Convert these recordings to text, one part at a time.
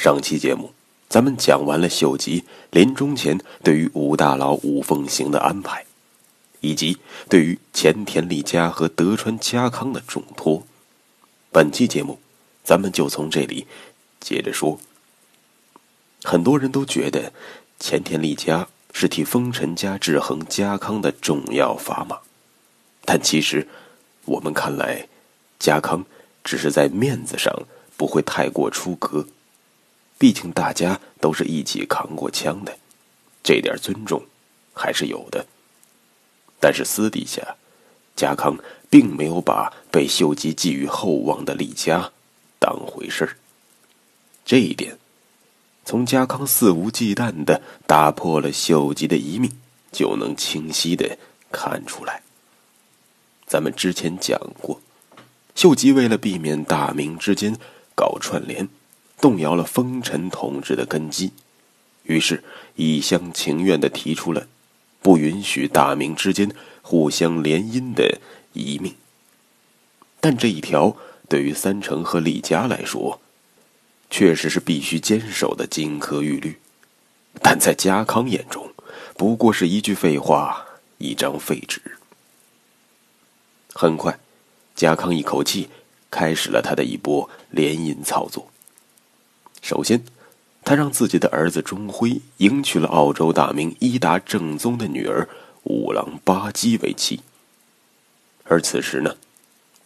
上期节目，咱们讲完了秀吉临终前对于五大佬五奉行的安排，以及对于前田利家和德川家康的重托。本期节目，咱们就从这里接着说。很多人都觉得前田利家是替丰臣家制衡家康的重要砝码，但其实，我们看来，家康只是在面子上不会太过出格。毕竟大家都是一起扛过枪的，这点尊重还是有的。但是私底下，家康并没有把被秀吉寄予厚望的李家当回事。这一点，从家康肆无忌惮的打破了秀吉的遗命，就能清晰的看出来。咱们之前讲过，秀吉为了避免大明之间搞串联。动摇了封臣统治的根基，于是一厢情愿的提出了不允许大明之间互相联姻的遗命。但这一条对于三成和李家来说，确实是必须坚守的金科玉律，但在家康眼中，不过是一句废话，一张废纸。很快，家康一口气开始了他的一波联姻操作。首先，他让自己的儿子钟辉迎娶了澳洲大名伊达正宗的女儿五郎八姬为妻。而此时呢，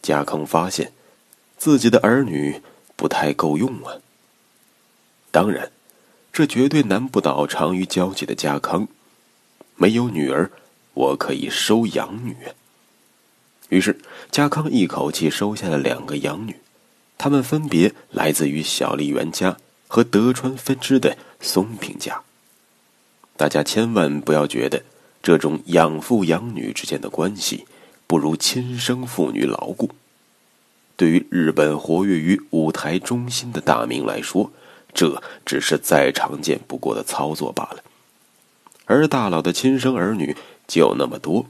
家康发现自己的儿女不太够用啊。当然，这绝对难不倒长于交际的家康。没有女儿，我可以收养女。于是，家康一口气收下了两个养女，她们分别来自于小笠原家。和德川分支的松平家，大家千万不要觉得这种养父养女之间的关系不如亲生父女牢固。对于日本活跃于舞台中心的大明来说，这只是再常见不过的操作罢了。而大佬的亲生儿女就那么多，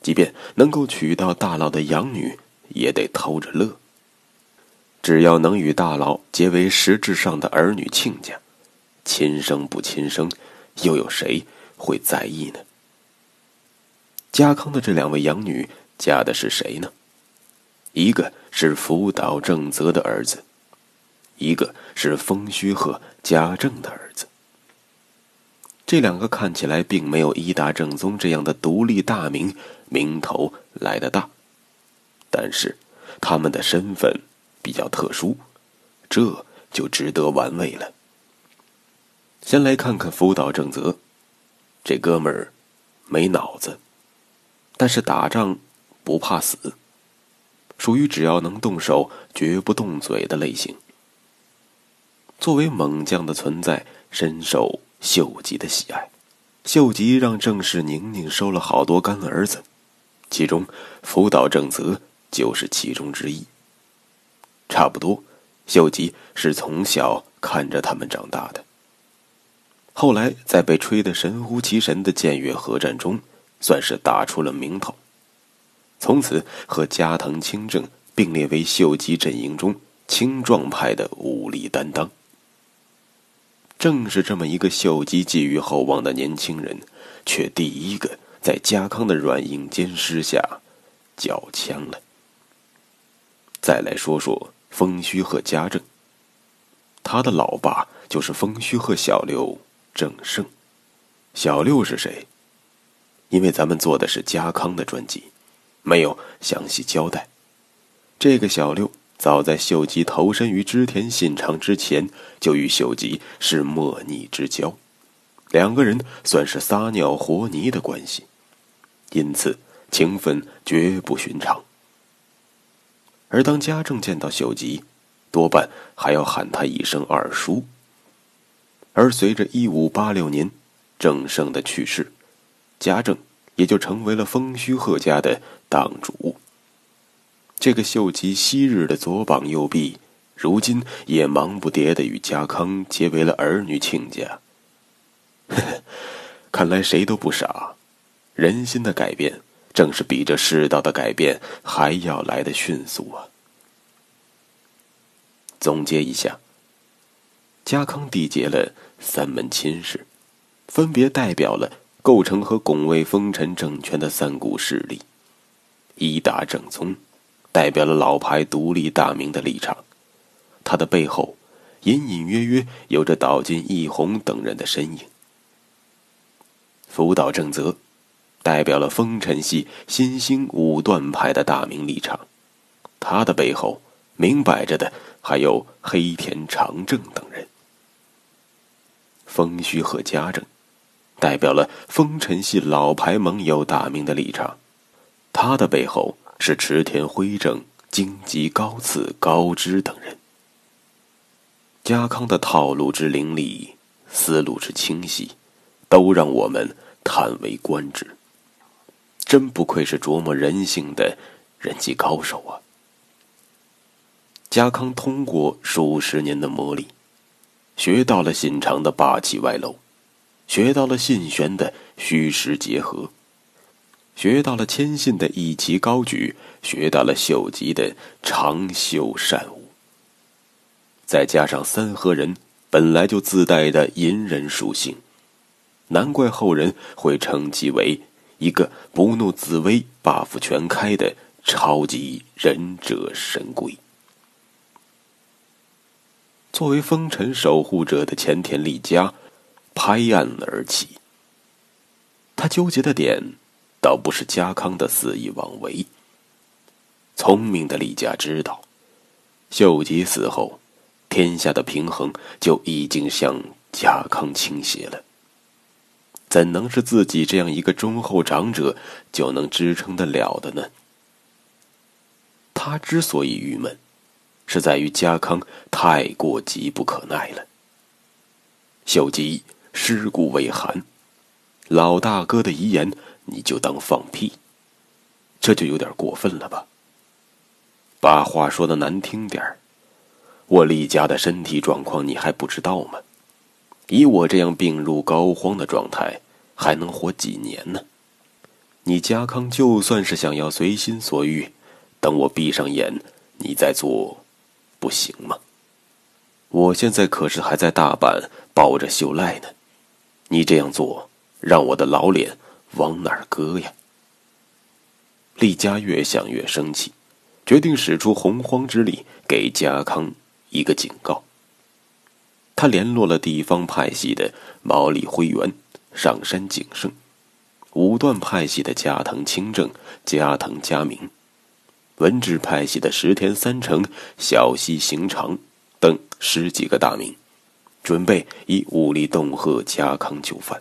即便能够娶到大佬的养女，也得偷着乐。只要能与大佬结为实质上的儿女亲家，亲生不亲生，又有谁会在意呢？家康的这两位养女嫁的是谁呢？一个是福岛正则的儿子，一个是丰须贺家政的儿子。这两个看起来并没有伊达正宗这样的独立大名名头来的大，但是他们的身份。比较特殊，这就值得玩味了。先来看看福岛正则，这哥们儿没脑子，但是打仗不怕死，属于只要能动手绝不动嘴的类型。作为猛将的存在，深受秀吉的喜爱。秀吉让正室宁宁收了好多干儿子，其中福岛正则就是其中之一。差不多，秀吉是从小看着他们长大的。后来在被吹得神乎其神的建越合战中，算是打出了名头，从此和加藤清正并列为秀吉阵营中青壮派的武力担当。正是这么一个秀吉寄予厚望的年轻人，却第一个在家康的软硬兼施下缴枪了。再来说说。丰须贺家政，他的老爸就是丰须贺小六正胜。小六是谁？因为咱们做的是家康的专辑，没有详细交代。这个小六早在秀吉投身于织田信长之前，就与秀吉是莫逆之交，两个人算是撒尿和泥的关系，因此情分绝不寻常。而当家政见到秀吉，多半还要喊他一声二叔。而随着一五八六年郑胜的去世，家政也就成为了风须贺家的当主。这个秀吉昔日的左膀右臂，如今也忙不迭的与家康结为了儿女亲家。看来谁都不傻，人心的改变正是比这世道的改变还要来的迅速啊！总结一下，家康缔结了三门亲事，分别代表了构成和拱卫丰臣政权的三股势力。伊达正宗代表了老牌独立大明的立场，他的背后隐隐约约有着岛津义弘等人的身影。福岛正则代表了丰臣系新兴武断派的大明立场，他的背后明摆着的还有黑田长政等人。丰须贺家政代表了丰臣系老牌盟友大明的立场，他的背后是池田辉正、荆棘高次、高知等人。家康的套路之凌厉，思路之清晰，都让我们。叹为观止，真不愧是琢磨人性的人际高手啊！家康通过数十年的磨砺，学到了信长的霸气外露，学到了信玄的虚实结合，学到了谦信的义气高举，学到了秀吉的长袖善舞，再加上三河人本来就自带的隐忍属性。难怪后人会称其为一个不怒自威、buff 全开的超级忍者神龟。作为风尘守护者的前田利家，拍案而起。他纠结的点，倒不是家康的肆意妄为。聪明的利家知道，秀吉死后，天下的平衡就已经向家康倾斜了。怎能是自己这样一个忠厚长者就能支撑得了的呢？他之所以郁闷，是在于家康太过急不可耐了。秀吉尸骨未寒，老大哥的遗言你就当放屁，这就有点过分了吧？把话说的难听点儿，我李家的身体状况你还不知道吗？以我这样病入膏肓的状态。还能活几年呢？你家康就算是想要随心所欲，等我闭上眼，你再做，不行吗？我现在可是还在大阪抱着秀赖呢，你这样做，让我的老脸往哪儿搁呀？厉家越想越生气，决定使出洪荒之力给家康一个警告。他联络了地方派系的毛利辉元。上山景胜，武断派系的加藤清正、加藤嘉明，文治派系的石田三成、小西行长等十几个大名，准备以武力恫吓家康就范。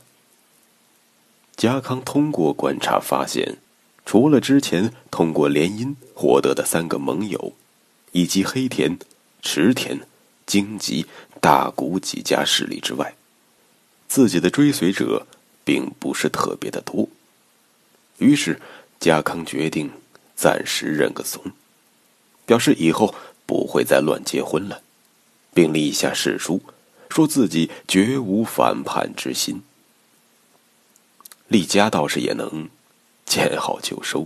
家康通过观察发现，除了之前通过联姻获得的三个盟友，以及黑田、池田、荆棘、大谷几家势力之外，自己的追随者并不是特别的多，于是家康决定暂时认个怂，表示以后不会再乱结婚了，并立下誓书，说自己绝无反叛之心。厉家倒是也能见好就收，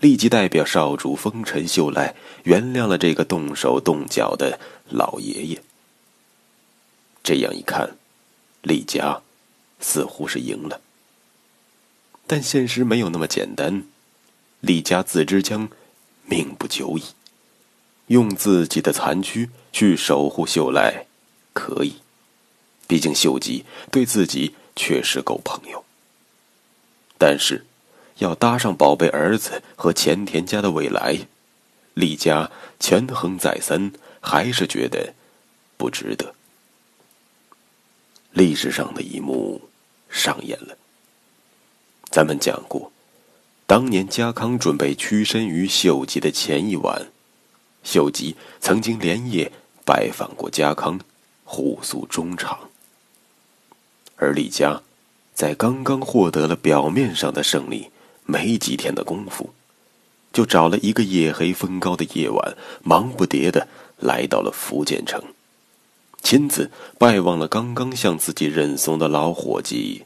立即代表少主丰臣秀赖原谅了这个动手动脚的老爷爷。这样一看。李家似乎是赢了，但现实没有那么简单。李家自知将命不久矣，用自己的残躯去守护秀赖，可以。毕竟秀吉对自己确实够朋友。但是，要搭上宝贝儿子和前田家的未来，李家权衡再三，还是觉得不值得。历史上的一幕上演了。咱们讲过，当年家康准备屈身于秀吉的前一晚，秀吉曾经连夜拜访过家康，互诉衷肠。而李家，在刚刚获得了表面上的胜利，没几天的功夫，就找了一个夜黑风高的夜晚，忙不迭的来到了福建城，亲自拜望了刚刚向自己认怂的老伙计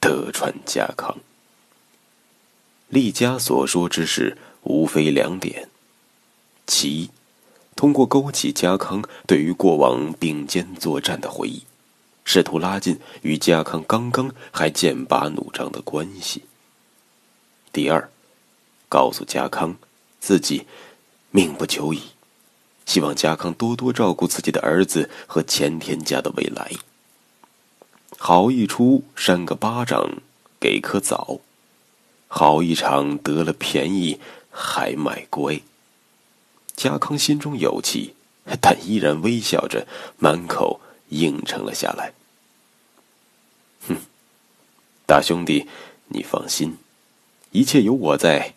德川家康。利家所说之事无非两点：其一，通过勾起家康对于过往并肩作战的回忆，试图拉近与家康刚刚还剑拔弩张的关系；第二，告诉家康自己命不久矣，希望家康多多照顾自己的儿子和前田家的未来。好一出扇个巴掌给颗枣。好一场得了便宜还卖乖。家康心中有气，但依然微笑着，满口应承了下来。哼，大兄弟，你放心，一切有我在，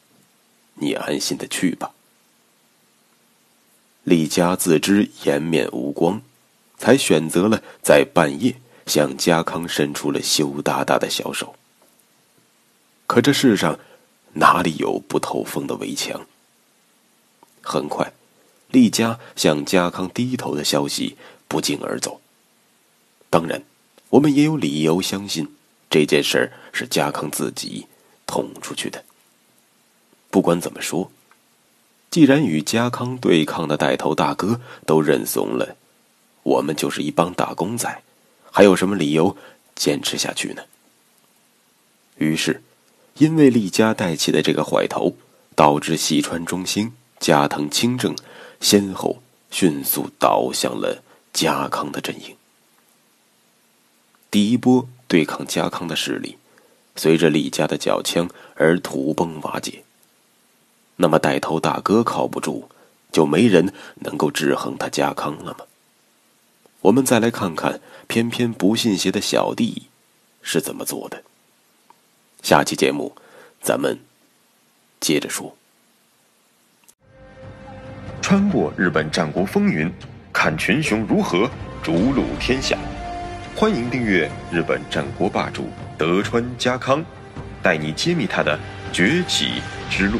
你安心的去吧。李家自知颜面无光，才选择了在半夜向家康伸出了羞答答的小手。可这世上，哪里有不透风的围墙？很快，厉家向家康低头的消息不胫而走。当然，我们也有理由相信这件事是家康自己捅出去的。不管怎么说，既然与家康对抗的带头大哥都认怂了，我们就是一帮打工仔，还有什么理由坚持下去呢？于是。因为厉家带起的这个坏头，导致细川中兴、加藤清正先后迅速倒向了家康的阵营。第一波对抗家康的势力，随着李家的缴枪而土崩瓦解。那么带头大哥靠不住，就没人能够制衡他家康了吗？我们再来看看偏偏不信邪的小弟是怎么做的。下期节目，咱们接着说。穿过日本战国风云，看群雄如何逐鹿天下。欢迎订阅日本战国霸主德川家康，带你揭秘他的崛起之路。